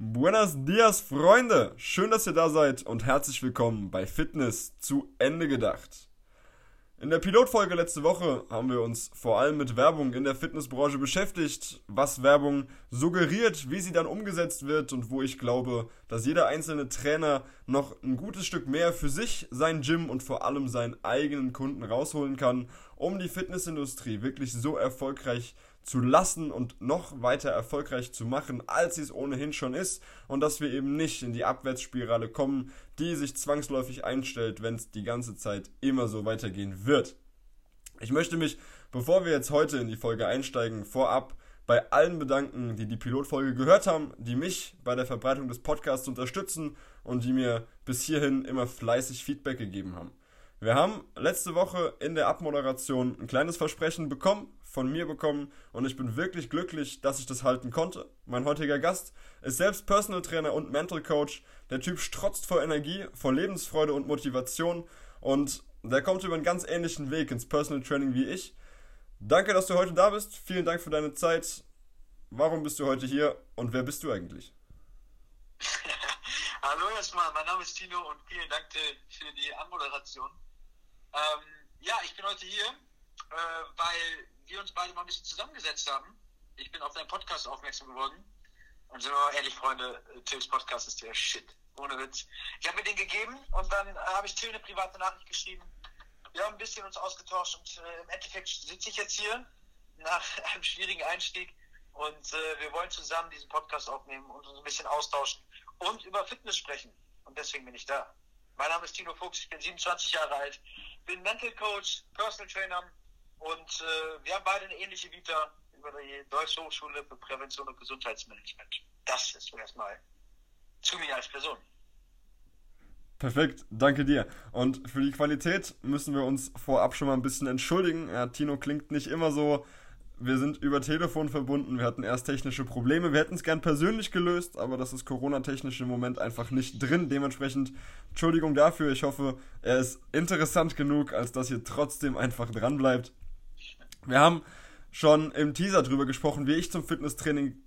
Buenos dias, Freunde! Schön, dass ihr da seid und herzlich willkommen bei Fitness zu Ende gedacht. In der Pilotfolge letzte Woche haben wir uns vor allem mit Werbung in der Fitnessbranche beschäftigt, was Werbung suggeriert, wie sie dann umgesetzt wird und wo ich glaube, dass jeder einzelne Trainer noch ein gutes Stück mehr für sich, sein Gym und vor allem seinen eigenen Kunden rausholen kann, um die Fitnessindustrie wirklich so erfolgreich zu lassen und noch weiter erfolgreich zu machen, als sie es ohnehin schon ist und dass wir eben nicht in die Abwärtsspirale kommen, die sich zwangsläufig einstellt, wenn es die ganze Zeit immer so weitergehen wird. Ich möchte mich, bevor wir jetzt heute in die Folge einsteigen, vorab bei allen bedanken, die die Pilotfolge gehört haben, die mich bei der Verbreitung des Podcasts unterstützen und die mir bis hierhin immer fleißig Feedback gegeben haben. Wir haben letzte Woche in der Abmoderation ein kleines Versprechen bekommen von mir bekommen und ich bin wirklich glücklich, dass ich das halten konnte. Mein heutiger Gast ist selbst Personal Trainer und Mental Coach. Der Typ strotzt vor Energie, vor Lebensfreude und Motivation und der kommt über einen ganz ähnlichen Weg ins Personal Training wie ich. Danke, dass du heute da bist. Vielen Dank für deine Zeit. Warum bist du heute hier und wer bist du eigentlich? Hallo erstmal, mein Name ist Tino und vielen Dank für die Anmoderation. Ähm, ja, ich bin heute hier, äh, weil wir uns beide mal ein bisschen zusammengesetzt haben. Ich bin auf deinen Podcast aufmerksam geworden. Und sind wir ehrlich, Freunde, Tills Podcast ist der Shit. Ohne Witz. Ich habe mir den gegeben und dann äh, habe ich Till eine private Nachricht geschrieben. Wir haben ein bisschen uns ausgetauscht und äh, im Endeffekt sitze ich jetzt hier nach einem schwierigen Einstieg und äh, wir wollen zusammen diesen Podcast aufnehmen und uns ein bisschen austauschen und über Fitness sprechen. Und deswegen bin ich da. Mein Name ist Tino Fuchs, ich bin 27 Jahre alt, bin Mental Coach, Personal Trainer und äh, wir haben beide eine ähnliche Vita über die Deutsche Hochschule für Prävention und Gesundheitsmanagement. Das ist erstmal zu mir als Person. Perfekt, danke dir. Und für die Qualität müssen wir uns vorab schon mal ein bisschen entschuldigen. Ja, Tino klingt nicht immer so. Wir sind über Telefon verbunden. Wir hatten erst technische Probleme. Wir hätten es gern persönlich gelöst, aber das ist Corona-technisch im Moment einfach nicht drin. Dementsprechend Entschuldigung dafür. Ich hoffe, er ist interessant genug, als dass ihr trotzdem einfach dran bleibt. Wir haben schon im Teaser drüber gesprochen, wie ich zum Fitnesstraining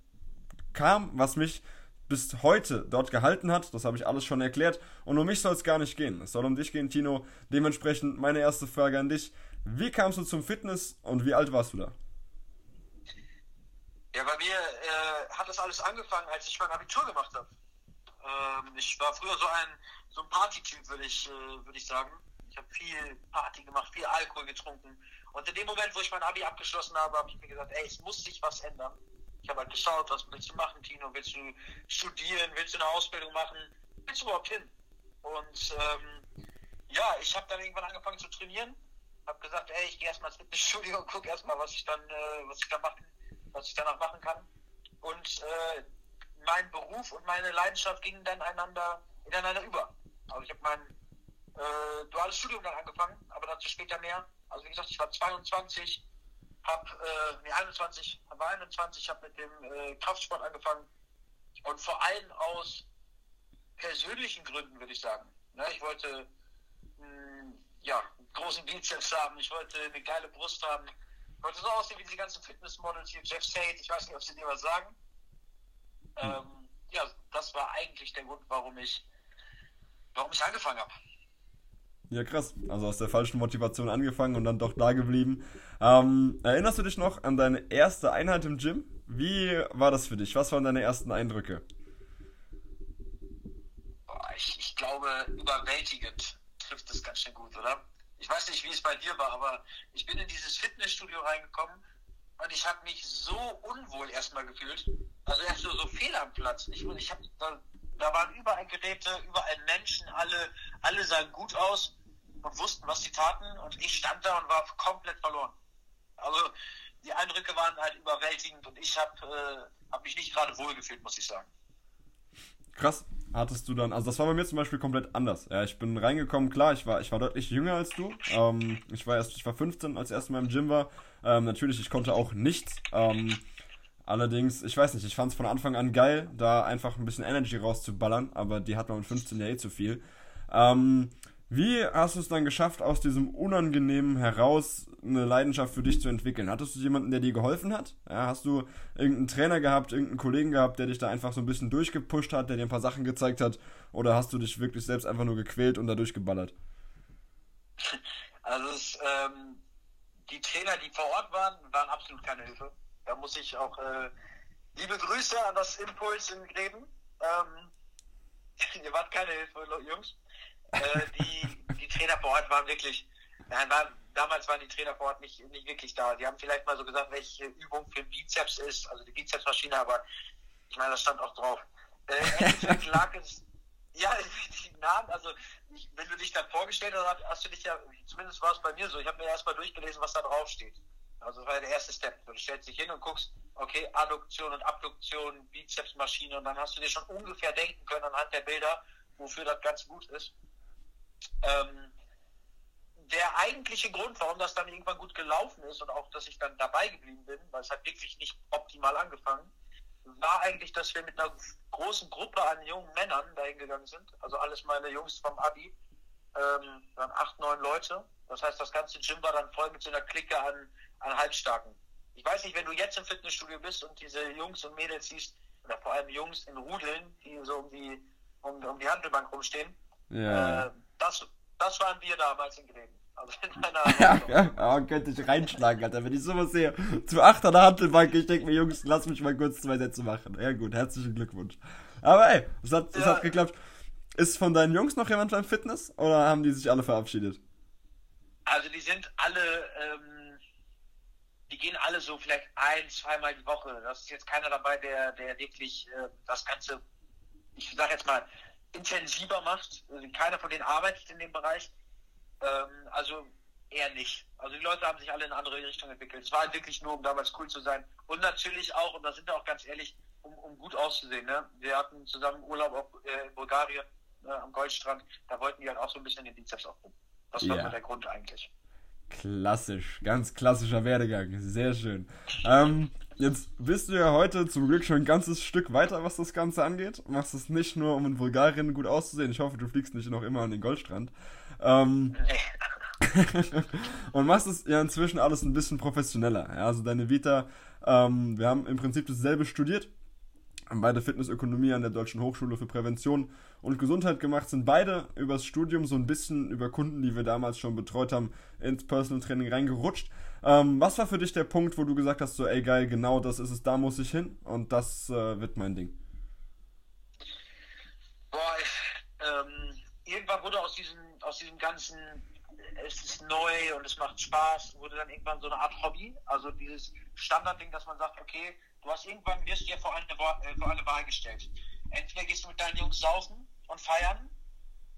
kam, was mich bis heute dort gehalten hat. Das habe ich alles schon erklärt. Und um mich soll es gar nicht gehen. Es soll um dich gehen, Tino. Dementsprechend meine erste Frage an dich. Wie kamst du zum Fitness und wie alt warst du da? Ja, bei mir äh, hat das alles angefangen, als ich mein Abitur gemacht habe. Ähm, ich war früher so ein, so ein Partytyp, würde ich, äh, würd ich sagen. Ich habe viel Party gemacht, viel Alkohol getrunken und in dem Moment, wo ich mein Abi abgeschlossen habe, habe ich mir gesagt, ey, es muss sich was ändern. Ich habe halt geschaut, was willst du machen, Tino? Willst du studieren? Willst du eine Ausbildung machen? Willst du überhaupt hin? Und ähm, ja, ich habe dann irgendwann angefangen zu trainieren. Habe gesagt, ey, ich gehe erstmal ins Fitnessstudio und gucke erstmal, was ich dann, äh, was ich da machen, was ich danach machen kann. Und äh, mein Beruf und meine Leidenschaft gingen dann einander ineinander über. Also ich habe mein äh, duales Studium dann angefangen, aber dazu später mehr. Also wie gesagt, ich war 22, habe äh, nee, 21, war 21, habe mit dem äh, Kraftsport angefangen und vor allem aus persönlichen Gründen würde ich sagen. Ne, ich wollte mh, hm, ja einen großen Bizeps haben, ich wollte eine geile Brust haben, ich wollte so aussehen wie diese ganzen Fitnessmodels hier, Jeff Sade, ich weiß nicht, ob sie dir was sagen. Hm. Ähm, ja, das war eigentlich der Grund, warum ich, warum ich angefangen habe. Ja, krass. Also aus der falschen Motivation angefangen und dann doch da geblieben. Ähm, erinnerst du dich noch an deine erste Einheit im Gym? Wie war das für dich? Was waren deine ersten Eindrücke? Ich, ich glaube, überwältigend trifft das ganz schön gut, oder? Ich weiß nicht, wie es bei dir war, aber ich bin in dieses Fitnessstudio reingekommen und ich habe mich so unwohl erstmal gefühlt. Also erst so, so fehl am Platz. Ich, ich hab, da, da waren überall Geräte, überall Menschen, alle, alle sahen gut aus und wussten, was sie taten. Und ich stand da und war komplett verloren. Also die Eindrücke waren halt überwältigend und ich habe äh, hab mich nicht gerade wohlgefühlt, muss ich sagen. Krass. Hattest du dann, also das war bei mir zum Beispiel komplett anders. Ja, ich bin reingekommen, klar, ich war, ich war deutlich jünger als du. Ähm, ich war erst, ich war 15, als ich erst mal im Gym war. Ähm, natürlich, ich konnte auch nichts. Ähm, allerdings, ich weiß nicht, ich fand es von Anfang an geil, da einfach ein bisschen Energy rauszuballern, aber die hat man mit 15 ja eh zu viel. Ähm, Wie hast du es dann geschafft, aus diesem Unangenehmen heraus eine Leidenschaft für dich zu entwickeln? Hattest du jemanden, der dir geholfen hat? Ja, hast du irgendeinen Trainer gehabt, irgendeinen Kollegen gehabt, der dich da einfach so ein bisschen durchgepusht hat, der dir ein paar Sachen gezeigt hat? Oder hast du dich wirklich selbst einfach nur gequält und da durchgeballert? Also es, ähm, die Trainer, die vor Ort waren, waren absolut keine Hilfe. Da muss ich auch äh, liebe Grüße an das Impuls in Gräben. Ähm, ihr wart keine Hilfe, Jungs. Äh, die, die Trainer vor Ort waren wirklich, nein, war, damals waren die Trainer vor Ort nicht, nicht wirklich da. Die haben vielleicht mal so gesagt, welche Übung für Bizeps ist, also die Bizepsmaschine, aber ich meine, das stand auch drauf. Äh, lag es, ja, die Namen, also wenn du dich dann vorgestellt hast, hast du dich ja, zumindest war es bei mir so, ich habe mir erstmal durchgelesen, was da drauf steht. Also das war der erste Step. Du stellst dich hin und guckst, okay, Adduktion und Abduktion, Bizepsmaschine und dann hast du dir schon ungefähr denken können anhand der Bilder, wofür das Ganze gut ist. Ähm, der eigentliche Grund, warum das dann irgendwann gut gelaufen ist und auch, dass ich dann dabei geblieben bin, weil es hat wirklich nicht optimal angefangen, war eigentlich, dass wir mit einer großen Gruppe an jungen Männern dahin gegangen sind. Also alles meine Jungs vom Abi. Ähm, dann acht, neun Leute. Das heißt, das ganze Gym war dann voll mit so einer Clique an, an Halbstarken. Ich weiß nicht, wenn du jetzt im Fitnessstudio bist und diese Jungs und Mädels siehst, oder vor allem Jungs in Rudeln, die so um die, um, um die Handelbank rumstehen, ja. äh, das, das waren wir damals in Gräben. Also in meiner ja, oh, könnte ich reinschlagen, Alter. Wenn ich sowas sehe, zu acht an der Handelbank, ich denke mir, Jungs, lass mich mal kurz zwei Sätze machen. Ja gut, herzlichen Glückwunsch. Aber ey, es hat, ja. hat geklappt. Ist von deinen Jungs noch jemand beim Fitness oder haben die sich alle verabschiedet? Also die sind alle, ähm, die gehen alle so vielleicht ein, zweimal die Woche. Das ist jetzt keiner dabei, der, der wirklich äh, das Ganze, ich sag jetzt mal, intensiver macht. Also keiner von denen arbeitet in dem Bereich. Ähm, also eher nicht. Also die Leute haben sich alle in andere Richtung entwickelt. Es war halt wirklich nur, um damals cool zu sein. Und natürlich auch, und da sind wir auch ganz ehrlich, um, um gut auszusehen. Ne? Wir hatten zusammen Urlaub auch, äh, in Bulgarien äh, am Goldstrand. Da wollten die halt auch so ein bisschen den Bizeps aufbauen. Das war ja. der Grund eigentlich. Klassisch, ganz klassischer Werdegang. Sehr schön. Ähm, jetzt bist du ja heute zum Glück schon ein ganzes Stück weiter, was das Ganze angeht. Machst es nicht nur, um in Bulgarien gut auszusehen. Ich hoffe, du fliegst nicht noch immer an den Goldstrand. Ähm, und machst es ja inzwischen alles ein bisschen professioneller. Ja, also deine Vita, ähm, wir haben im Prinzip dasselbe studiert, haben beide Fitnessökonomie an der Deutschen Hochschule für Prävention und Gesundheit gemacht, sind beide übers Studium so ein bisschen über Kunden, die wir damals schon betreut haben, ins Personal Training reingerutscht. Ähm, was war für dich der Punkt, wo du gesagt hast, so ey geil, genau das ist es, da muss ich hin und das äh, wird mein Ding? Boah, ich, ähm, irgendwann wurde aus diesem, aus diesem ganzen es ist neu und es macht Spaß, wurde dann irgendwann so eine Art Hobby. Also dieses Standardding, dass man sagt, okay, du hast irgendwann wirst dir vor eine, äh, vor eine Wahl gestellt. Entweder gehst du mit deinen Jungs saufen und feiern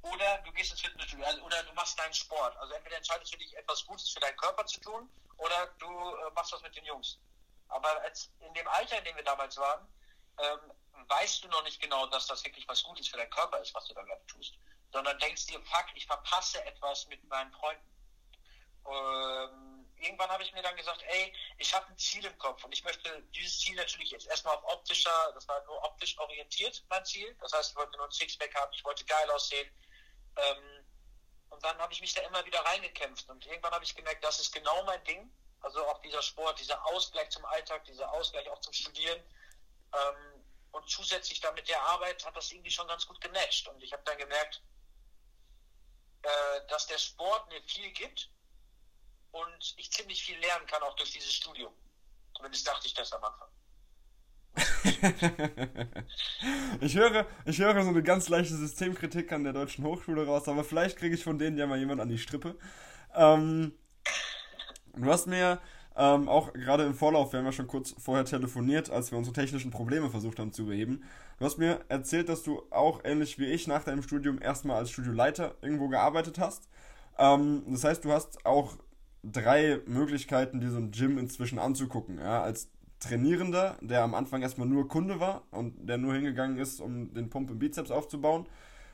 oder du gehst ins Fitnessstudio also, oder du machst deinen Sport. Also entweder entscheidest du dich, etwas Gutes für deinen Körper zu tun oder du äh, machst was mit den Jungs. Aber als, in dem Alter, in dem wir damals waren, ähm, weißt du noch nicht genau, dass das wirklich was Gutes für deinen Körper ist, was du da gerade tust sondern denkst dir, fuck, ich verpasse etwas mit meinen Freunden. Ähm, irgendwann habe ich mir dann gesagt, ey, ich habe ein Ziel im Kopf und ich möchte dieses Ziel natürlich jetzt erstmal auf optischer, das war nur optisch orientiert, mein Ziel. Das heißt, ich wollte nur ein Sixpack haben, ich wollte geil aussehen. Ähm, und dann habe ich mich da immer wieder reingekämpft und irgendwann habe ich gemerkt, das ist genau mein Ding. Also auch dieser Sport, dieser Ausgleich zum Alltag, dieser Ausgleich auch zum Studieren. Ähm, und zusätzlich dann mit der Arbeit hat das irgendwie schon ganz gut gematcht. Und ich habe dann gemerkt, äh, dass der Sport mir viel gibt und ich ziemlich viel lernen kann, auch durch dieses Studium. Zumindest dachte ich das am Anfang. ich höre, ich höre so eine ganz leichte Systemkritik an der deutschen Hochschule raus, aber vielleicht kriege ich von denen ja mal jemand an die Strippe. Ähm, du hast mir ähm, auch gerade im Vorlauf, wir haben ja schon kurz vorher telefoniert, als wir unsere technischen Probleme versucht haben zu beheben. Du hast mir erzählt, dass du auch ähnlich wie ich nach deinem Studium erstmal als Studioleiter irgendwo gearbeitet hast. Ähm, das heißt, du hast auch drei Möglichkeiten, dir so ein Gym inzwischen anzugucken. Ja? Als Trainierender, der am Anfang erstmal nur Kunde war und der nur hingegangen ist, um den Pump im Bizeps aufzubauen.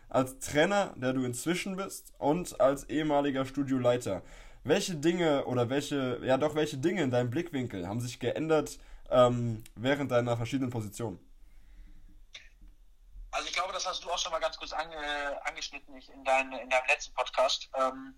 Als Trainer, der du inzwischen bist und als ehemaliger Studioleiter welche Dinge oder welche, ja doch, welche Dinge in deinem Blickwinkel haben sich geändert ähm, während deiner verschiedenen Positionen? Also ich glaube, das hast du auch schon mal ganz kurz ange, angeschnitten in, dein, in deinem letzten Podcast. Ähm,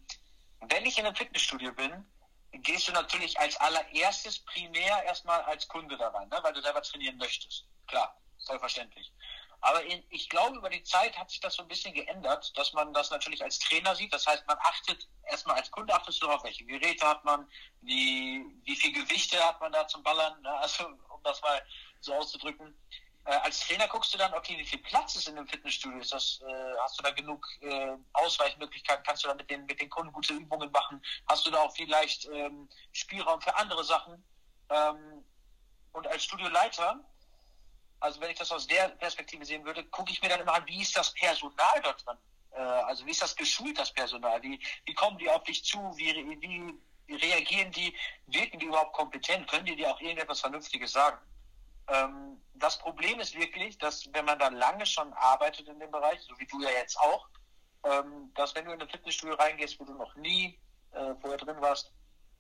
wenn ich in einem Fitnessstudio bin, gehst du natürlich als allererstes primär erstmal als Kunde da rein, ne? weil du selber trainieren möchtest. Klar, vollverständlich. Aber in, ich glaube, über die Zeit hat sich das so ein bisschen geändert, dass man das natürlich als Trainer sieht. Das heißt, man achtet erstmal als Kunde achtest du darauf, welche Geräte hat man, wie, wie viel Gewichte hat man da zum Ballern, ne? also um das mal so auszudrücken. Äh, als Trainer guckst du dann, okay, wie viel Platz ist in dem Fitnessstudio? Ist das, äh, hast du da genug äh, Ausweichmöglichkeiten? Kannst du da mit den, mit den Kunden gute Übungen machen? Hast du da auch vielleicht ähm, Spielraum für andere Sachen? Ähm, und als Studioleiter also wenn ich das aus der Perspektive sehen würde, gucke ich mir dann immer an, wie ist das Personal dort drin? Äh, also wie ist das geschult, das Personal? Wie, wie kommen die auf dich zu? Wie, wie reagieren die? Wirken die überhaupt kompetent? Können die dir auch irgendetwas Vernünftiges sagen? Ähm, das Problem ist wirklich, dass wenn man da lange schon arbeitet in dem Bereich, so wie du ja jetzt auch, ähm, dass wenn du in ein Fitnessstudio reingehst, wo du noch nie äh, vorher drin warst,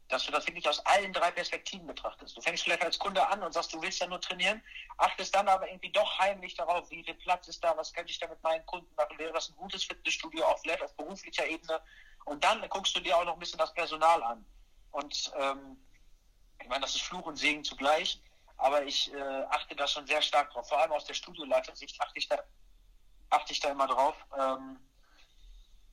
dass du das wirklich aus allen drei Perspektiven betrachtest. Du fängst vielleicht als Kunde an und sagst, du willst ja nur trainieren, achtest dann aber irgendwie doch heimlich darauf, wie viel Platz ist da, was könnte ich da mit meinen Kunden machen, wäre das ein gutes Fitnessstudio, auch vielleicht auf beruflicher Ebene. Und dann guckst du dir auch noch ein bisschen das Personal an. Und ähm, ich meine, das ist Fluch und Segen zugleich, aber ich äh, achte da schon sehr stark drauf. Vor allem aus der Studioleitersicht achte ich da, achte ich da immer drauf. Ähm,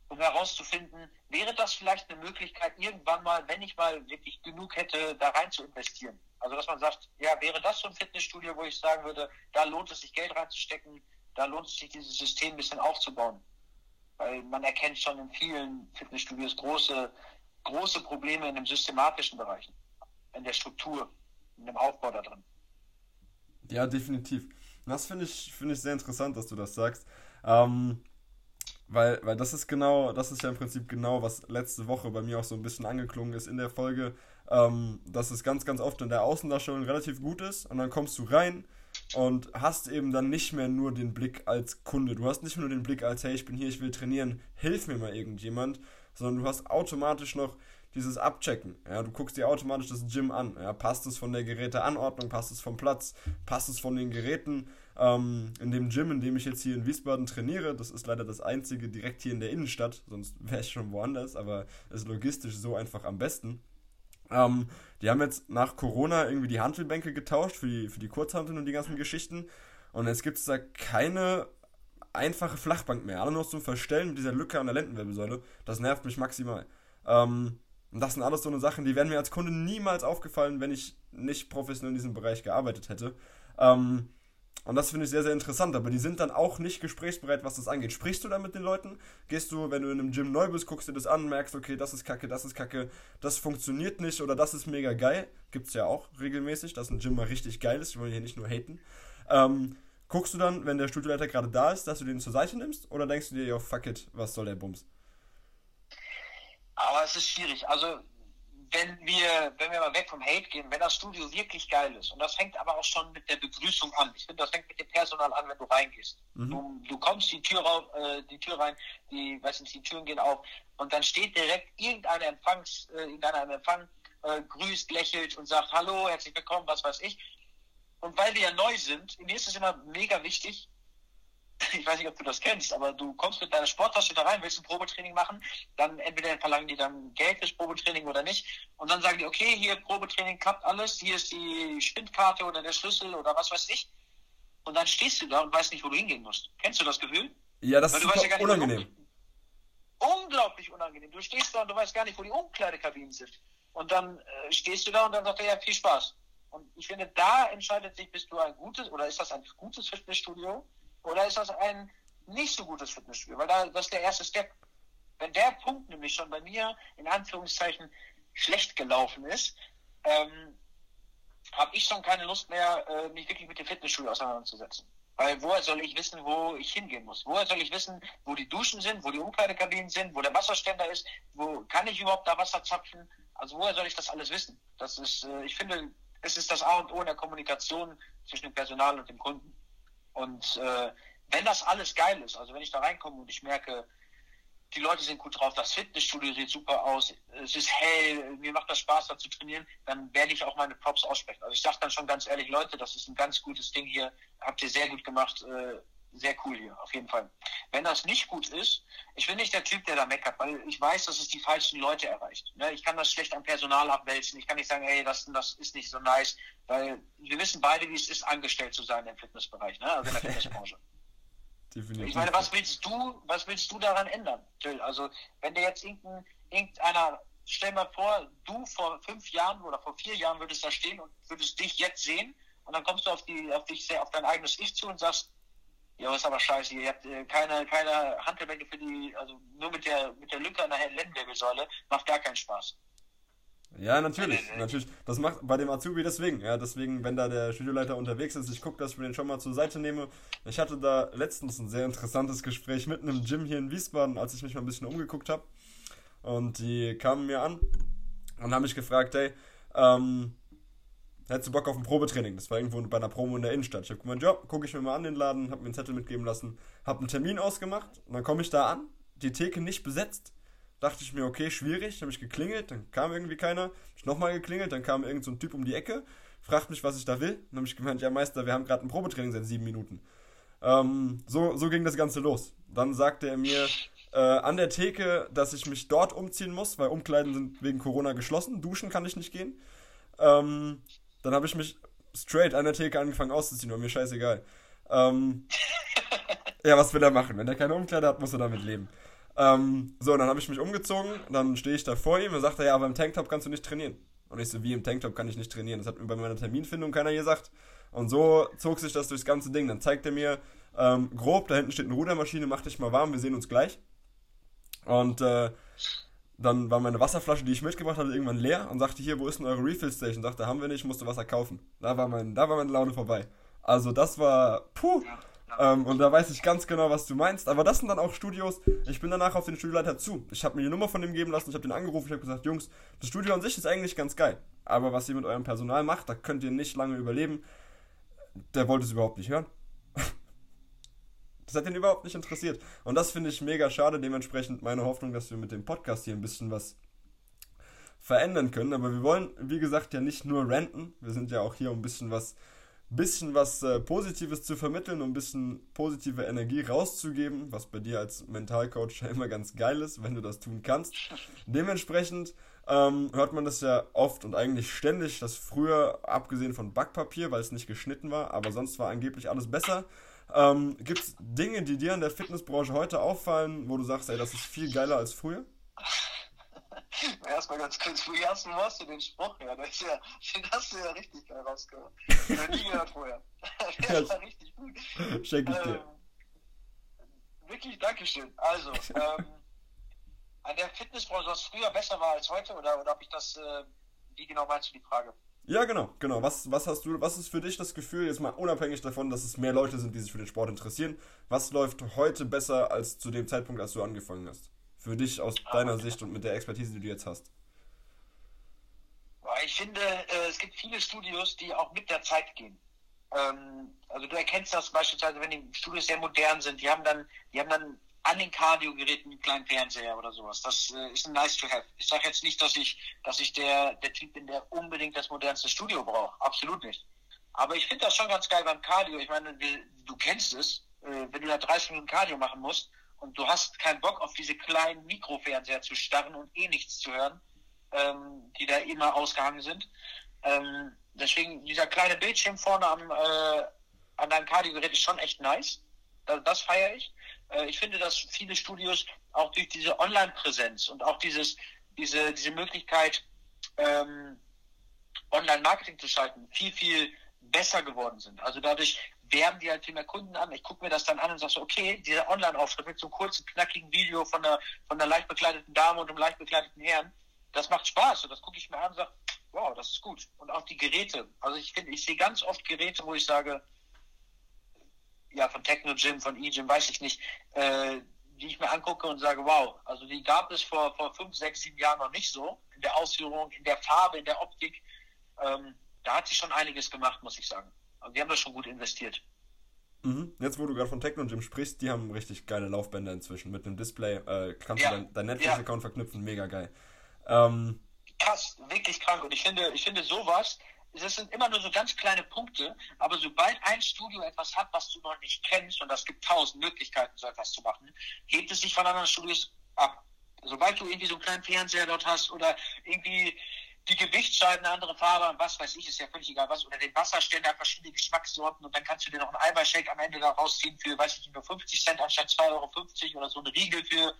um herauszufinden, wäre das vielleicht eine Möglichkeit, irgendwann mal, wenn ich mal wirklich genug hätte, da rein zu investieren. Also dass man sagt, ja, wäre das so ein Fitnessstudio, wo ich sagen würde, da lohnt es sich Geld reinzustecken, da lohnt es sich dieses System ein bisschen aufzubauen. Weil man erkennt schon in vielen Fitnessstudios große, große Probleme in dem systematischen Bereich, in der Struktur, in dem Aufbau da drin. Ja, definitiv. Das finde ich, finde ich sehr interessant, dass du das sagst. Ähm, weil, weil das ist genau, das ist ja im Prinzip genau, was letzte Woche bei mir auch so ein bisschen angeklungen ist in der Folge, ähm, dass es ganz, ganz oft in der Außendarstellung relativ gut ist und dann kommst du rein und hast eben dann nicht mehr nur den Blick als Kunde. Du hast nicht nur den Blick als, hey, ich bin hier, ich will trainieren, hilf mir mal irgendjemand, sondern du hast automatisch noch dieses Abchecken. Ja, du guckst dir automatisch das Gym an. Ja, passt es von der Geräteanordnung, passt es vom Platz, passt es von den Geräten. Ähm, in dem Gym, in dem ich jetzt hier in Wiesbaden trainiere, das ist leider das einzige direkt hier in der Innenstadt, sonst wäre ich schon woanders, aber ist logistisch so einfach am besten. Ähm, die haben jetzt nach Corona irgendwie die Handelbänke getauscht für die, für die Kurzhanteln und die ganzen Geschichten. Und jetzt gibt es da keine einfache Flachbank mehr. Alle nur zum Verstellen mit dieser Lücke an der Lendenwirbelsäule. Das nervt mich maximal. Ähm, und das sind alles so eine Sachen, die wären mir als Kunde niemals aufgefallen, wenn ich nicht professionell in diesem Bereich gearbeitet hätte. Ähm, und das finde ich sehr, sehr interessant. Aber die sind dann auch nicht gesprächsbereit, was das angeht. Sprichst du da mit den Leuten? Gehst du, wenn du in einem Gym neu bist, guckst dir das an, merkst, okay, das ist kacke, das ist kacke, das funktioniert nicht oder das ist mega geil. Gibt es ja auch regelmäßig, dass ein Gym mal richtig geil ist. Ich will hier nicht nur haten. Ähm, guckst du dann, wenn der Studioleiter gerade da ist, dass du den zur Seite nimmst? Oder denkst du dir, yo, fuck it, was soll der Bums? Aber es ist schwierig. Also wenn wir, wenn wir mal weg vom Hate gehen, wenn das Studio wirklich geil ist, und das fängt aber auch schon mit der Begrüßung an. Ich finde, das fängt mit dem Personal an, wenn du reingehst. Mhm. Du, du kommst die Tür rauf, äh, die Tür rein, die, weiß nicht, die Türen gehen auf, und dann steht direkt irgendeiner Empfangs, äh, irgendeiner im Empfang, äh, grüßt, lächelt und sagt, hallo, herzlich willkommen, was weiß ich. Und weil wir ja neu sind, mir ist es immer mega wichtig, ich weiß nicht, ob du das kennst, aber du kommst mit deiner Sporttasche da rein, willst ein Probetraining machen, dann entweder verlangen die dann Geld fürs Probetraining oder nicht. Und dann sagen die, okay, hier Probetraining klappt alles, hier ist die Spindkarte oder der Schlüssel oder was weiß ich. Und dann stehst du da und weißt nicht, wo du hingehen musst. Kennst du das Gefühl? Ja, das Weil ist ja unangenehm. Unglaublich unangenehm. Du stehst da und du weißt gar nicht, wo die Umkleidekabinen sind. Und dann äh, stehst du da und dann sagt er, ja, viel Spaß. Und ich finde, da entscheidet sich, bist du ein gutes oder ist das ein gutes Fitnessstudio oder ist das ein nicht so gutes Fitnessstudio? Weil da, das ist der erste Step. Wenn der Punkt nämlich schon bei mir in Anführungszeichen schlecht gelaufen ist, ähm, habe ich schon keine Lust mehr, äh, mich wirklich mit dem Fitnessstudio auseinanderzusetzen. Weil woher soll ich wissen, wo ich hingehen muss? Woher soll ich wissen, wo die Duschen sind, wo die Umkleidekabinen sind, wo der Wasserständer ist? Wo kann ich überhaupt da Wasser zapfen? Also woher soll ich das alles wissen? Das ist, äh, ich finde, es ist das A und O in der Kommunikation zwischen dem Personal und dem Kunden. Und äh, wenn das alles geil ist, also wenn ich da reinkomme und ich merke, die Leute sind gut drauf, das Fitnessstudio sieht super aus, es ist hell, mir macht das Spaß, da zu trainieren, dann werde ich auch meine Props aussprechen. Also ich sage dann schon ganz ehrlich, Leute, das ist ein ganz gutes Ding hier, habt ihr sehr gut gemacht, äh, sehr cool hier, auf jeden Fall. Wenn das nicht gut ist, ich bin nicht der Typ, der da meckert, weil ich weiß, dass es die falschen Leute erreicht. Ne? Ich kann das schlecht am Personal abwälzen. Ich kann nicht sagen, ey, das, das ist nicht so nice, weil wir wissen beide, wie es ist, angestellt zu sein im Fitnessbereich, ne? also in der Fitnessbranche. Definitiv. Ich meine, was willst du, was willst du daran ändern, Till? Also, wenn dir jetzt irgendein, irgendeiner, stell mal vor, du vor fünf Jahren oder vor vier Jahren würdest da stehen und würdest dich jetzt sehen und dann kommst du auf die, auf dich, auf dein eigenes Ich zu und sagst, ja, ist aber scheiße, ihr habt äh, keine, keine Handelbänke für die, also nur mit der, mit der Lücke an der Lendenwirbelsäule, macht gar keinen Spaß. Ja, natürlich, natürlich. Das macht bei dem Azubi deswegen, ja, deswegen, wenn da der Studioleiter unterwegs ist, ich gucke, dass ich mir den schon mal zur Seite nehme. Ich hatte da letztens ein sehr interessantes Gespräch mitten im Gym hier in Wiesbaden, als ich mich mal ein bisschen umgeguckt habe. Und die kamen mir an und haben mich gefragt, hey, ähm, hättest du Bock auf ein Probetraining? Das war irgendwo bei einer Promo in der Innenstadt. Ich habe gemeint, ja, gucke ich mir mal an den Laden, habe mir einen Zettel mitgeben lassen, habe einen Termin ausgemacht und dann komme ich da an, die Theke nicht besetzt. Dachte ich mir, okay, schwierig, habe ich geklingelt, dann kam irgendwie keiner, hab ich nochmal geklingelt, dann kam irgend so ein Typ um die Ecke, fragt mich, was ich da will. Dann habe ich gemeint, ja Meister, wir haben gerade ein Probetraining seit sieben Minuten. Ähm, so, so ging das Ganze los. Dann sagte er mir äh, an der Theke, dass ich mich dort umziehen muss, weil Umkleiden sind wegen Corona geschlossen, duschen kann ich nicht gehen. Ähm, dann habe ich mich straight an der Theke angefangen auszuziehen, war mir scheißegal. Ähm, ja, was will er machen? Wenn er keine Umkleider hat, muss er damit leben. Ähm, so, dann habe ich mich umgezogen, dann stehe ich da vor ihm und sagt er, ja, aber im Tanktop kannst du nicht trainieren. Und ich so, wie im Tanktop kann ich nicht trainieren? Das hat mir bei meiner Terminfindung keiner gesagt. Und so zog sich das durchs ganze Ding. Dann zeigt er mir ähm, grob, da hinten steht eine Rudermaschine, mach dich mal warm, wir sehen uns gleich. Und äh, dann war meine Wasserflasche, die ich mitgebracht hatte, irgendwann leer und sagte, hier, wo ist denn eure Refill Station? Sagte, haben wir nicht, musste Wasser kaufen. Da war, mein, da war meine Laune vorbei. Also das war, puh. Ähm, und da weiß ich ganz genau, was du meinst. Aber das sind dann auch Studios. Ich bin danach auf den Studioleiter zu. Ich habe mir die Nummer von dem geben lassen, ich habe den angerufen, ich habe gesagt, Jungs, das Studio an sich ist eigentlich ganz geil. Aber was ihr mit eurem Personal macht, da könnt ihr nicht lange überleben. Der wollte es überhaupt nicht hören. Das hat ihn überhaupt nicht interessiert. Und das finde ich mega schade. Dementsprechend meine Hoffnung, dass wir mit dem Podcast hier ein bisschen was verändern können. Aber wir wollen, wie gesagt, ja nicht nur ranten. Wir sind ja auch hier, um ein bisschen was, bisschen was äh, Positives zu vermitteln, um ein bisschen positive Energie rauszugeben, was bei dir als Mentalcoach ja immer ganz geil ist, wenn du das tun kannst. Dementsprechend ähm, hört man das ja oft und eigentlich ständig, dass früher, abgesehen von Backpapier, weil es nicht geschnitten war, aber sonst war angeblich alles besser. Ähm, Gibt es Dinge, die dir in der Fitnessbranche heute auffallen, wo du sagst, ey, das ist viel geiler als früher? Erstmal ganz kurz, wo hast du, hast du den Spruch her? Das ja, den hast du ja richtig geil rausgehört. Ich habe nie gehört vorher. Der war richtig gut. Schenke ich dir. Ähm, wirklich, Dankeschön. Also, ähm, an der Fitnessbranche, was früher besser war als heute, oder, oder ob ich das, äh, wie genau meinst du die Frage? Ja, genau, genau. Was, was hast du, was ist für dich das Gefühl, jetzt mal unabhängig davon, dass es mehr Leute sind, die sich für den Sport interessieren, was läuft heute besser als zu dem Zeitpunkt, als du angefangen hast? Für dich aus ah, deiner Sicht und mit der Expertise, die du jetzt hast. Ich finde, äh, es gibt viele Studios, die auch mit der Zeit gehen. Ähm, also du erkennst das beispielsweise, wenn die Studios sehr modern sind, die haben dann, die haben dann an den Kardiogeräten einen kleinen Fernseher oder sowas. Das äh, ist ein nice to have. Ich sage jetzt nicht, dass ich, dass ich der, der Typ bin, der unbedingt das modernste Studio braucht. Absolut nicht. Aber ich finde das schon ganz geil beim Cardio. Ich meine, du kennst es, äh, wenn du da 30 Minuten Cardio machen musst und du hast keinen Bock auf diese kleinen Mikrofernseher zu starren und eh nichts zu hören, ähm, die da immer ausgehangen sind. Ähm, deswegen dieser kleine Bildschirm vorne am, äh, an deinem Kardiogerät ist schon echt nice. Das, das feiere ich. Äh, ich finde, dass viele Studios auch durch diese Online-Präsenz und auch dieses, diese, diese Möglichkeit, ähm, Online-Marketing zu schalten, viel, viel besser geworden sind. Also dadurch werben die halt viel mehr Kunden an. Ich gucke mir das dann an und sage so, okay, dieser Online-Auftritt mit so einem kurzen, knackigen Video von einer, von einer leicht bekleideten Dame und einem leicht bekleideten Herrn, das macht Spaß und das gucke ich mir an und sage, wow, das ist gut. Und auch die Geräte. Also ich finde, ich sehe ganz oft Geräte, wo ich sage, ja, von Techno Gym, von E-Gym, weiß ich nicht, äh, die ich mir angucke und sage, wow, also die gab es vor, vor fünf, sechs, sieben Jahren noch nicht so. In der Ausführung, in der Farbe, in der Optik. Ähm, da hat sich schon einiges gemacht, muss ich sagen. Also die haben das schon gut investiert. Mhm. Jetzt, wo du gerade von Techno Gym sprichst, die haben richtig geile Laufbänder inzwischen. Mit einem Display äh, kannst ja. du dein, dein Netflix-Account ja. verknüpfen, mega geil. Ähm, Krass, wirklich krank. Und ich finde, ich finde sowas es sind immer nur so ganz kleine Punkte, aber sobald ein Studio etwas hat, was du noch nicht kennst, und es gibt tausend Möglichkeiten, so etwas zu machen, hebt es sich von anderen Studios ab. Sobald du irgendwie so einen kleinen Fernseher dort hast oder irgendwie die Gewichtsscheiben eine andere Farbe und was weiß ich, ist ja völlig egal was, oder den Wasserständer, verschiedene Geschmackssorten und dann kannst du dir noch einen Eiweißshake am Ende da rausziehen für, weiß ich nicht, nur 50 Cent anstatt 2,50 Euro oder so eine Riegel für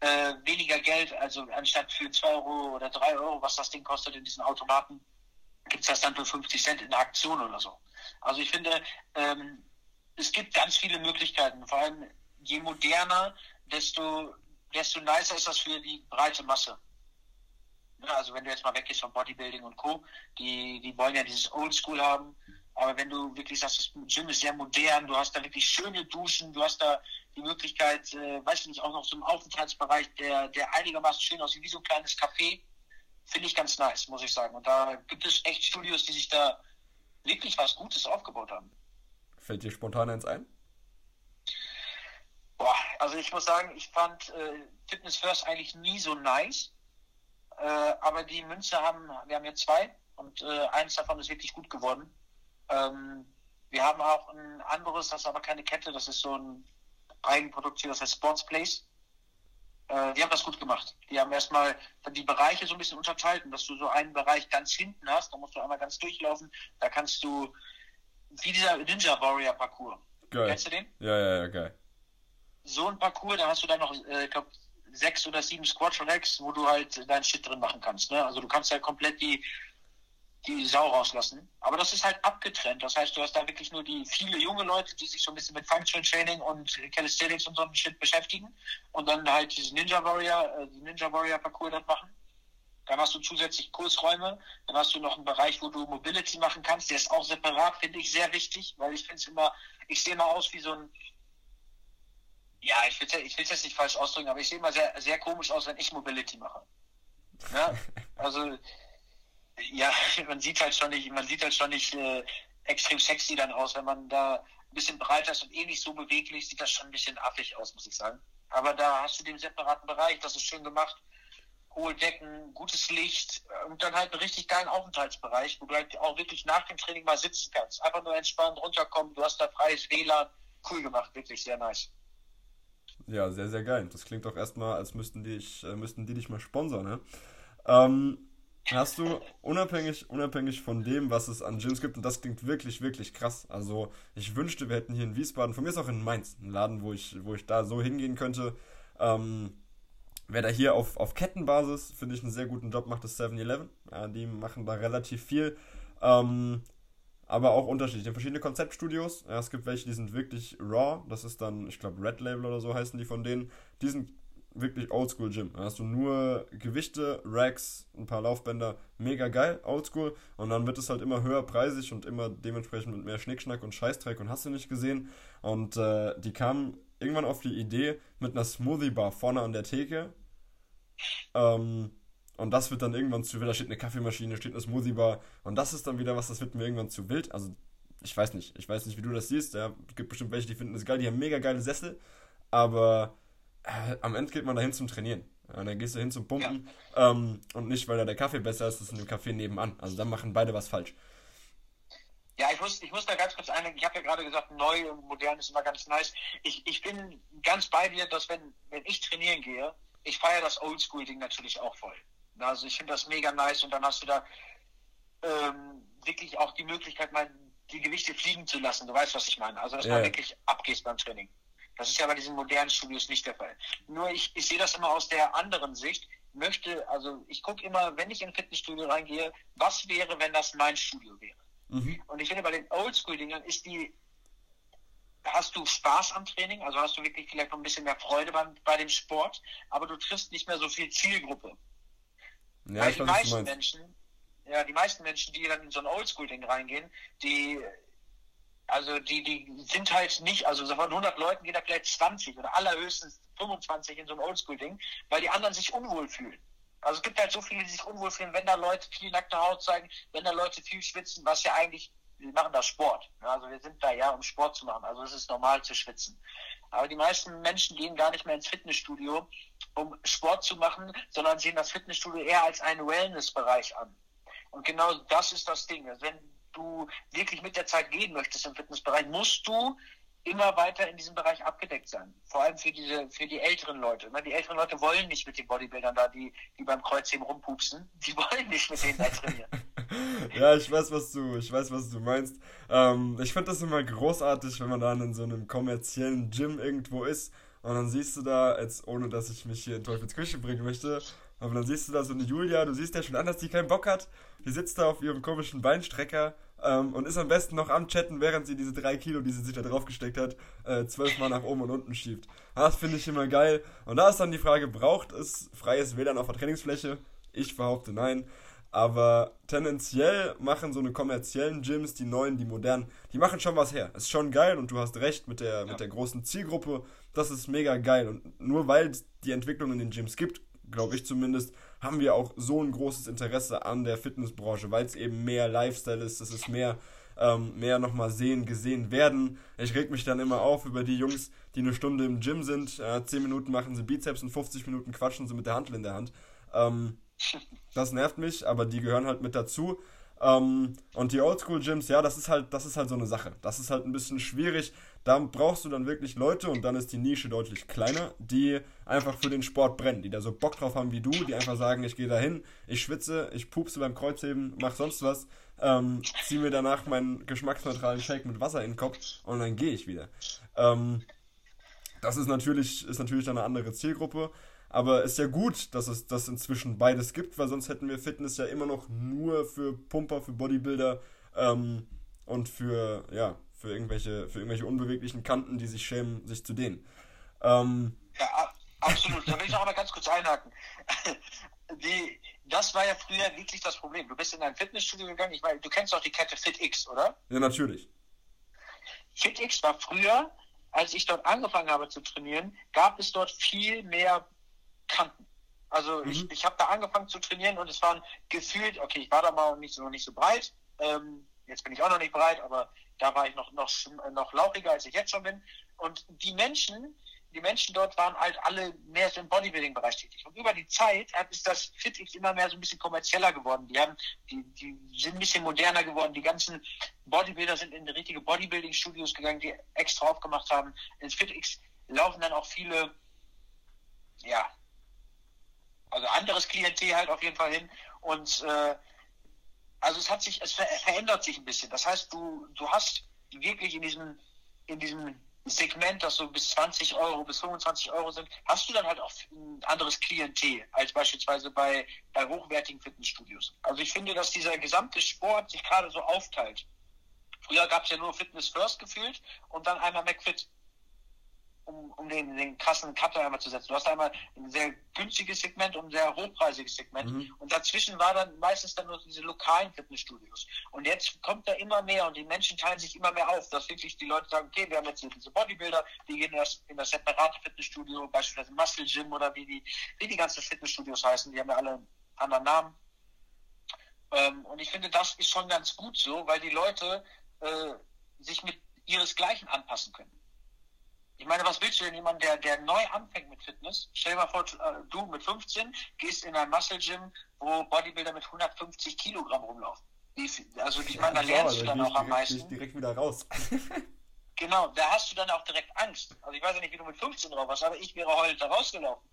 äh, weniger Geld, also anstatt für 2 Euro oder 3 Euro, was das Ding kostet in diesen Automaten, gibt es das dann für 50 Cent in der Aktion oder so. Also ich finde, ähm, es gibt ganz viele Möglichkeiten. Vor allem je moderner, desto, desto nicer ist das für die breite Masse. Ja, also wenn du jetzt mal weggehst von Bodybuilding und Co., die, die wollen ja dieses Oldschool haben. Aber wenn du wirklich sagst, das Gym ist sehr modern, du hast da wirklich schöne Duschen, du hast da die Möglichkeit, äh, weiß ich nicht, auch noch so einen Aufenthaltsbereich, der, der einigermaßen schön aussieht, wie so ein kleines Café finde ich ganz nice, muss ich sagen. Und da gibt es echt Studios, die sich da wirklich was Gutes aufgebaut haben. Fällt dir spontan eins ein? Boah, also ich muss sagen, ich fand äh, Fitness First eigentlich nie so nice. Äh, aber die Münze haben, wir haben jetzt zwei und äh, eins davon ist wirklich gut geworden. Ähm, wir haben auch ein anderes, das ist aber keine Kette, das ist so ein Eigenprodukt hier, das heißt Sports Place äh, die haben das gut gemacht. Die haben erstmal die Bereiche so ein bisschen unterteilt und dass du so einen Bereich ganz hinten hast, da musst du einmal ganz durchlaufen, da kannst du, wie dieser Ninja Warrior Parcours. Geil. Kennst du den? Ja, ja, ja, geil. So ein Parcours, da hast du dann noch, äh, ich glaube, sechs oder sieben Squat Racks, wo du halt deinen Shit drin machen kannst. Ne? Also du kannst halt komplett die die Sau rauslassen. Aber das ist halt abgetrennt. Das heißt, du hast da wirklich nur die viele junge Leute, die sich so ein bisschen mit Functional Training und Calisthenics und so ein Shit beschäftigen und dann halt diesen Ninja Warrior, äh, Ninja Warrior Parcours dort machen. Dann hast du zusätzlich Kursräume. Dann hast du noch einen Bereich, wo du Mobility machen kannst. Der ist auch separat, finde ich sehr wichtig, weil ich finde es immer, ich sehe immer aus wie so ein, ja, ich will es jetzt nicht falsch ausdrücken, aber ich sehe immer sehr, sehr komisch aus, wenn ich Mobility mache. Ja, also ja, man sieht halt schon nicht, man sieht halt schon nicht äh, extrem sexy dann aus, wenn man da ein bisschen breiter ist und eh nicht so beweglich, sieht das schon ein bisschen affig aus, muss ich sagen. Aber da hast du den separaten Bereich, das ist schön gemacht. Hohe Decken, gutes Licht und dann halt einen richtig geilen Aufenthaltsbereich, wo du halt auch wirklich nach dem Training mal sitzen kannst. Einfach nur entspannt runterkommen, du hast da freies WLAN. Cool gemacht, wirklich sehr nice. Ja, sehr, sehr geil. Das klingt doch erstmal, als müssten die, äh, müssten die dich mal sponsern, ne? Ähm, hast du unabhängig, unabhängig von dem, was es an Gyms gibt, und das klingt wirklich, wirklich krass. Also ich wünschte, wir hätten hier in Wiesbaden, von mir ist auch in Mainz, einen Laden, wo ich, wo ich da so hingehen könnte. Ähm, wer da hier auf, auf Kettenbasis, finde ich, einen sehr guten Job macht, ist 7-Eleven. Ja, die machen da relativ viel. Ähm, aber auch unterschiedlich. In verschiedene Konzeptstudios. Ja, es gibt welche, die sind wirklich raw. Das ist dann, ich glaube, Red Label oder so heißen die von denen. Die sind wirklich Oldschool Gym. Da hast du nur Gewichte, Racks, ein paar Laufbänder, mega geil, Oldschool. Und dann wird es halt immer höher preisig und immer dementsprechend mit mehr Schnickschnack und Scheißdreck und hast du nicht gesehen. Und äh, die kamen irgendwann auf die Idee mit einer Smoothie Bar vorne an der Theke. Ähm, und das wird dann irgendwann zu wild. Da steht eine Kaffeemaschine, steht eine Smoothie Bar. Und das ist dann wieder was, das wird mir irgendwann zu wild. Also, ich weiß nicht. Ich weiß nicht, wie du das siehst. Ja, gibt bestimmt welche, die finden das geil. Die haben mega geile Sessel. Aber äh, am Ende geht man dahin zum Trainieren. Ja, dann gehst du hin zum Pumpen ja. ähm, und nicht, weil da der Kaffee besser ist, ist in dem Café nebenan. Also dann machen beide was falsch. Ja, ich muss, ich muss da ganz kurz einlenken. Ich habe ja gerade gesagt, neu und modern ist immer ganz nice. Ich, ich bin ganz bei dir, dass wenn, wenn ich trainieren gehe, ich feiere das Oldschool-Ding natürlich auch voll. Also ich finde das mega nice und dann hast du da ähm, wirklich auch die Möglichkeit, mal die Gewichte fliegen zu lassen. Du weißt, was ich meine. Also dass ja. man wirklich abgehst beim Training. Das ist ja bei diesen modernen Studios nicht der Fall. Nur ich, ich sehe das immer aus der anderen Sicht. Möchte, also ich gucke immer, wenn ich in ein Fitnessstudio reingehe, was wäre, wenn das mein Studio wäre? Mhm. Und ich finde, bei den Oldschool-Dingern ist die, hast du Spaß am Training, also hast du wirklich vielleicht noch ein bisschen mehr Freude beim, bei dem Sport, aber du triffst nicht mehr so viel Zielgruppe. Ja, Weil die meisten Menschen, ja, die meisten Menschen, die dann in so ein Oldschool-Ding reingehen, die also die, die sind halt nicht, also von 100 Leuten gehen da vielleicht 20 oder allerhöchstens 25 in so ein Oldschool-Ding, weil die anderen sich unwohl fühlen. Also es gibt halt so viele, die sich unwohl fühlen, wenn da Leute viel nackte Haut zeigen, wenn da Leute viel schwitzen, was ja eigentlich, wir machen da Sport. Also wir sind da ja, um Sport zu machen. Also es ist normal zu schwitzen. Aber die meisten Menschen gehen gar nicht mehr ins Fitnessstudio, um Sport zu machen, sondern sehen das Fitnessstudio eher als einen Wellness-Bereich an. Und genau das ist das Ding. Also wenn du wirklich mit der Zeit gehen möchtest im Fitnessbereich, musst du immer weiter in diesem Bereich abgedeckt sein. Vor allem für diese, für die älteren Leute. Die älteren Leute wollen nicht mit den Bodybuildern da, die, die beim Kreuzheben rumpupsen. Die wollen nicht mit denen da trainieren. ja, ich weiß, was du, ich weiß, was du meinst. Ähm, ich finde das immer großartig, wenn man dann in so einem kommerziellen Gym irgendwo ist und dann siehst du da, jetzt ohne dass ich mich hier in Teufels Küche bringen möchte, aber dann siehst du da so eine Julia, du siehst ja schon an, dass die keinen Bock hat. Die sitzt da auf ihrem komischen Beinstrecker ähm, und ist am besten noch am Chatten, während sie diese drei Kilo, die sie sich da draufgesteckt hat, äh, zwölfmal nach oben und unten schiebt. Das finde ich immer geil. Und da ist dann die Frage, braucht es freies WLAN auf der Trainingsfläche? Ich behaupte nein. Aber tendenziell machen so eine kommerziellen Gyms, die neuen, die modernen, die machen schon was her. Ist schon geil und du hast recht mit der, ja. mit der großen Zielgruppe. Das ist mega geil. Und nur weil es die Entwicklung in den Gyms gibt, glaube ich zumindest, haben wir auch so ein großes Interesse an der Fitnessbranche, weil es eben mehr Lifestyle ist, es ist mehr, ähm, mehr nochmal sehen, gesehen werden. Ich reg mich dann immer auf über die Jungs, die eine Stunde im Gym sind, äh, 10 Minuten machen sie Bizeps und 50 Minuten quatschen sie mit der Handel in der Hand. Ähm, das nervt mich, aber die gehören halt mit dazu. Ähm, und die Oldschool-Gyms, ja, das ist halt, das ist halt so eine Sache. Das ist halt ein bisschen schwierig. Da brauchst du dann wirklich Leute und dann ist die Nische deutlich kleiner, die einfach für den Sport brennen, die da so Bock drauf haben wie du, die einfach sagen, ich gehe da hin, ich schwitze, ich pupse beim Kreuzheben, mach sonst was, ähm, zieh mir danach meinen geschmacksneutralen Shake mit Wasser in den Kopf und dann gehe ich wieder. Ähm, das ist natürlich, ist natürlich eine andere Zielgruppe. Aber ist ja gut, dass es das inzwischen beides gibt, weil sonst hätten wir Fitness ja immer noch nur für Pumper, für Bodybuilder ähm, und für, ja, für irgendwelche, für irgendwelche unbeweglichen Kanten, die sich schämen, sich zu dehnen. Ähm, ja, absolut. Da will ich noch mal ganz kurz einhaken. Die, das war ja früher wirklich das Problem. Du bist in ein Fitnessstudio gegangen, ich meine, du kennst doch die Kette FitX, oder? Ja, natürlich. FitX war früher, als ich dort angefangen habe zu trainieren, gab es dort viel mehr kannten. Also mhm. ich, ich habe da angefangen zu trainieren und es waren gefühlt, okay, ich war da mal nicht so, noch nicht so breit, ähm, jetzt bin ich auch noch nicht breit, aber da war ich noch, noch, noch lauchiger, als ich jetzt schon bin. Und die Menschen, die Menschen dort waren halt alle mehr so im Bodybuilding-Bereich tätig. Und über die Zeit ist das FitX immer mehr so ein bisschen kommerzieller geworden. Die haben, die, die sind ein bisschen moderner geworden. Die ganzen Bodybuilder sind in richtige Bodybuilding-Studios gegangen, die extra aufgemacht haben. In FitX laufen dann auch viele, ja, also anderes Klientel halt auf jeden Fall hin. Und äh, also es hat sich, es ver verändert sich ein bisschen. Das heißt, du, du hast wirklich in diesem, in diesem Segment, das so bis 20 Euro, bis 25 Euro sind, hast du dann halt auch ein anderes Klientel als beispielsweise bei, bei hochwertigen Fitnessstudios. Also ich finde, dass dieser gesamte Sport sich gerade so aufteilt. Früher gab es ja nur Fitness First gefühlt und dann einmal McFit um, um den, den krassen Cutter einmal zu setzen. Du hast einmal ein sehr günstiges Segment und ein sehr hochpreisiges Segment. Mhm. Und dazwischen war dann meistens dann nur diese lokalen Fitnessstudios. Und jetzt kommt da immer mehr und die Menschen teilen sich immer mehr auf, dass wirklich die Leute sagen, okay, wir haben jetzt diese Bodybuilder, die gehen erst in das separate Fitnessstudio, beispielsweise Muscle Gym oder wie die, wie die ganzen Fitnessstudios heißen, die haben ja alle einen anderen Namen. Ähm, und ich finde, das ist schon ganz gut so, weil die Leute äh, sich mit ihresgleichen anpassen können. Ich meine, was willst du denn jemand, der, der neu anfängt mit Fitness? Stell dir mal vor, äh, du mit 15 gehst in ein Muscle Gym, wo Bodybuilder mit 150 Kilogramm rumlaufen. Also ich meine, da lernst ja, du dann auch direkt, am meisten. direkt wieder raus. genau, da hast du dann auch direkt Angst. Also ich weiß ja nicht, wie du mit 15 drauf warst, aber ich wäre heute da rausgelaufen.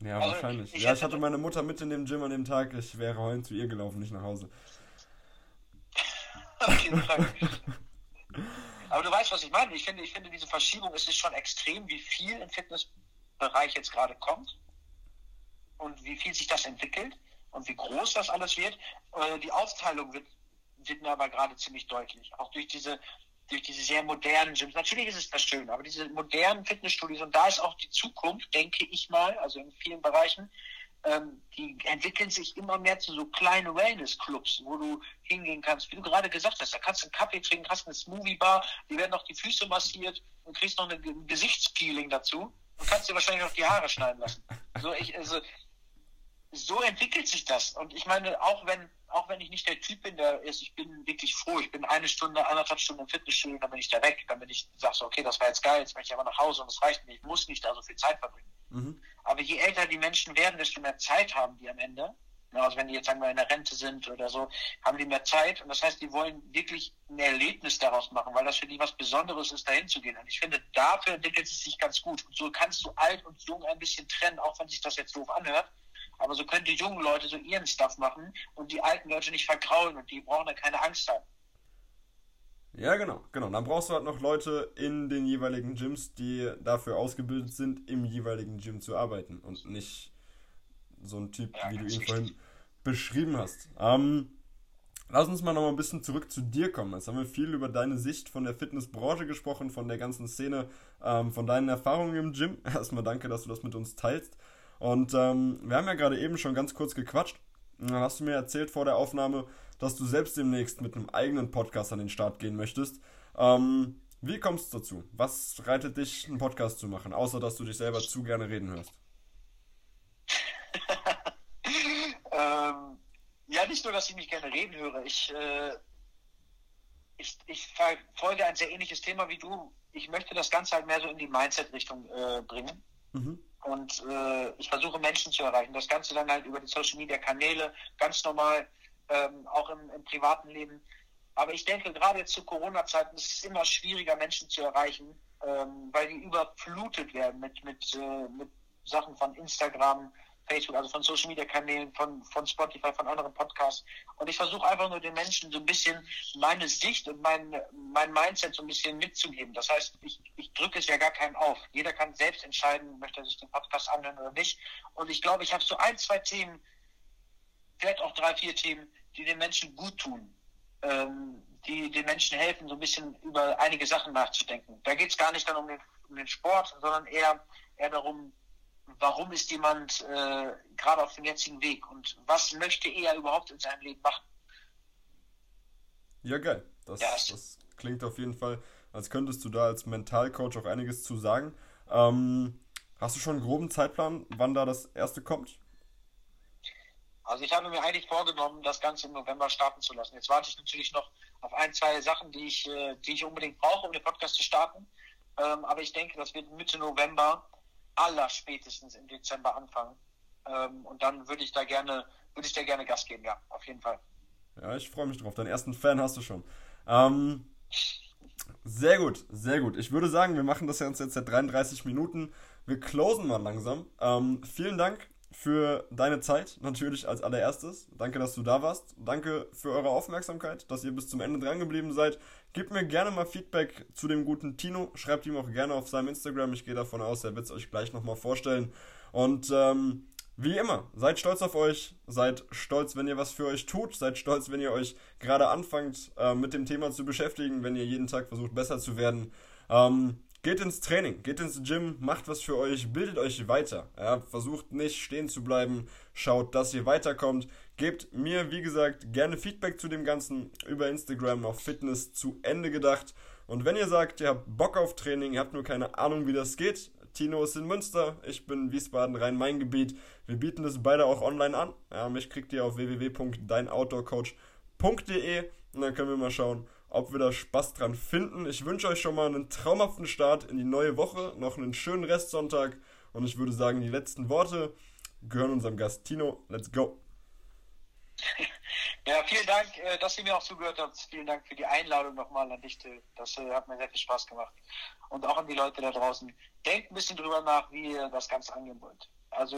Ja, also wahrscheinlich. Ich ja, ich hatte meine Mutter mit in dem Gym an dem Tag. Ich wäre heulend zu ihr gelaufen, nicht nach Hause. okay, Aber du weißt, was ich meine. Ich finde, ich finde diese Verschiebung, es ist schon extrem, wie viel im Fitnessbereich jetzt gerade kommt und wie viel sich das entwickelt und wie groß das alles wird. Äh, die Aufteilung wird, wird mir aber gerade ziemlich deutlich. Auch durch diese, durch diese sehr modernen Gyms. Natürlich ist es das schön, aber diese modernen Fitnessstudios, und da ist auch die Zukunft, denke ich mal, also in vielen Bereichen, ähm, die entwickeln sich immer mehr zu so kleinen Wellness-Clubs, wo du hingehen kannst, wie du gerade gesagt hast, da kannst du einen Kaffee trinken, hast eine Smoothie-Bar, die werden noch die Füße massiert und kriegst noch ein Gesichtspeeling dazu und kannst dir wahrscheinlich noch die Haare schneiden lassen. So, ich, also, so entwickelt sich das. Und ich meine, auch wenn, auch wenn ich nicht der Typ bin, der ist, ich bin wirklich froh, ich bin eine Stunde, anderthalb Stunden im Fitnessstudio, dann bin ich da weg, dann bin ich, sag so, okay, das war jetzt geil, jetzt möchte ich aber nach Hause und das reicht mir, ich muss nicht da so viel Zeit verbringen. Mhm. Aber je älter die Menschen werden, desto mehr Zeit haben die am Ende. Also wenn die jetzt sagen wir in der Rente sind oder so, haben die mehr Zeit und das heißt, die wollen wirklich ein Erlebnis daraus machen, weil das für die was Besonderes ist, dahin zu gehen. Und ich finde, dafür entwickelt es sich ganz gut. Und so kannst du alt und jung ein bisschen trennen, auch wenn sich das jetzt doof anhört. Aber so können die jungen Leute so ihren Stuff machen und die alten Leute nicht vergraulen und die brauchen dann keine Angst haben. Ja, genau, genau. Dann brauchst du halt noch Leute in den jeweiligen Gyms, die dafür ausgebildet sind, im jeweiligen Gym zu arbeiten und nicht so ein Typ, ja, wie du ihn richtig. vorhin beschrieben hast. Ähm, lass uns mal noch mal ein bisschen zurück zu dir kommen. Jetzt haben wir viel über deine Sicht von der Fitnessbranche gesprochen, von der ganzen Szene, ähm, von deinen Erfahrungen im Gym. Erstmal danke, dass du das mit uns teilst. Und ähm, wir haben ja gerade eben schon ganz kurz gequatscht. Und dann hast du mir erzählt vor der Aufnahme, dass du selbst demnächst mit einem eigenen Podcast an den Start gehen möchtest. Ähm, wie kommst du dazu? Was reitet dich, einen Podcast zu machen, außer dass du dich selber zu gerne reden hörst? ähm, ja, nicht nur, dass ich mich gerne reden höre. Ich, äh, ich, ich verfolge ein sehr ähnliches Thema wie du. Ich möchte das Ganze halt mehr so in die Mindset-Richtung äh, bringen. Mhm. Und äh, ich versuche Menschen zu erreichen. Das Ganze dann halt über die Social Media Kanäle, ganz normal, ähm, auch im, im, privaten Leben. Aber ich denke, gerade jetzt zu Corona-Zeiten ist es immer schwieriger, Menschen zu erreichen, ähm, weil die überflutet werden mit, mit, äh, mit Sachen von Instagram, Facebook, also von Social Media Kanälen, von, von Spotify, von anderen Podcasts. Und ich versuche einfach nur den Menschen so ein bisschen meine Sicht und mein, mein Mindset so ein bisschen mitzugeben. Das heißt, ich, ich drücke es ja gar keinem auf. Jeder kann selbst entscheiden, möchte er sich den Podcast anhören oder nicht. Und ich glaube, ich habe so ein, zwei Themen, vielleicht auch drei, vier Themen, die den Menschen gut tun. Ähm, die den Menschen helfen, so ein bisschen über einige Sachen nachzudenken. Da geht es gar nicht dann um den, um den Sport, sondern eher, eher darum, warum ist jemand äh, gerade auf dem jetzigen Weg und was möchte er überhaupt in seinem Leben machen. Ja, geil. Das, ja, das klingt auf jeden Fall, als könntest du da als Mentalcoach auch einiges zu sagen. Ähm, hast du schon einen groben Zeitplan, wann da das erste kommt? Also ich habe mir eigentlich vorgenommen, das Ganze im November starten zu lassen. Jetzt warte ich natürlich noch auf ein, zwei Sachen, die ich, äh, die ich unbedingt brauche, um den Podcast zu starten. Ähm, aber ich denke, das wird Mitte November aller spätestens im Dezember anfangen. Ähm, und dann würde ich da gerne, würde ich da gerne Gas geben, ja, auf jeden Fall. Ja, ich freue mich drauf. Deinen ersten Fan hast du schon. Ähm, sehr gut, sehr gut. Ich würde sagen, wir machen das jetzt seit 33 Minuten. Wir closen mal langsam. Ähm, vielen Dank für deine Zeit, natürlich als allererstes. Danke, dass du da warst. Danke für eure Aufmerksamkeit, dass ihr bis zum Ende dran geblieben seid. Gebt mir gerne mal Feedback zu dem guten Tino. Schreibt ihm auch gerne auf seinem Instagram. Ich gehe davon aus, er wird es euch gleich nochmal vorstellen. Und ähm, wie immer, seid stolz auf euch. Seid stolz, wenn ihr was für euch tut. Seid stolz, wenn ihr euch gerade anfangt, äh, mit dem Thema zu beschäftigen, wenn ihr jeden Tag versucht, besser zu werden. Ähm, Geht ins Training, geht ins Gym, macht was für euch, bildet euch weiter. Ja, versucht nicht stehen zu bleiben, schaut, dass ihr weiterkommt. Gebt mir, wie gesagt, gerne Feedback zu dem Ganzen über Instagram auf Fitness zu Ende gedacht. Und wenn ihr sagt, ihr habt Bock auf Training, ihr habt nur keine Ahnung, wie das geht, Tino ist in Münster, ich bin Wiesbaden, Rhein-Main-Gebiet. Wir bieten das beide auch online an. Ja, mich kriegt ihr auf www.deinoutdoorcoach.de und dann können wir mal schauen, ob wir da Spaß dran finden. Ich wünsche euch schon mal einen traumhaften Start in die neue Woche, noch einen schönen Restsonntag und ich würde sagen, die letzten Worte gehören unserem Gast Tino. Let's go! Ja, vielen Dank, äh, dass ihr mir auch zugehört habt. Vielen Dank für die Einladung nochmal an dich, Till. Das äh, hat mir sehr viel Spaß gemacht. Und auch an die Leute da draußen. Denkt ein bisschen drüber nach, wie ihr das Ganze angehen wollt. Also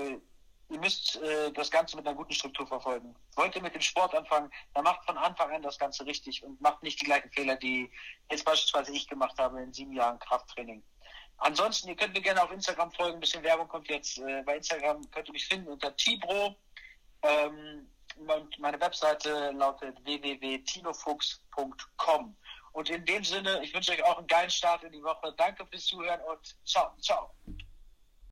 ihr müsst äh, das Ganze mit einer guten Struktur verfolgen. Wollt ihr mit dem Sport anfangen, dann macht von Anfang an das Ganze richtig und macht nicht die gleichen Fehler, die jetzt beispielsweise ich gemacht habe in sieben Jahren Krafttraining. Ansonsten, ihr könnt mir gerne auf Instagram folgen, ein bisschen Werbung kommt jetzt. Äh, bei Instagram könnt ihr mich finden unter Tibro. Ähm, meine Webseite lautet www.tinofuchs.com. Und in dem Sinne, ich wünsche euch auch einen geilen Start in die Woche. Danke fürs Zuhören und ciao, ciao.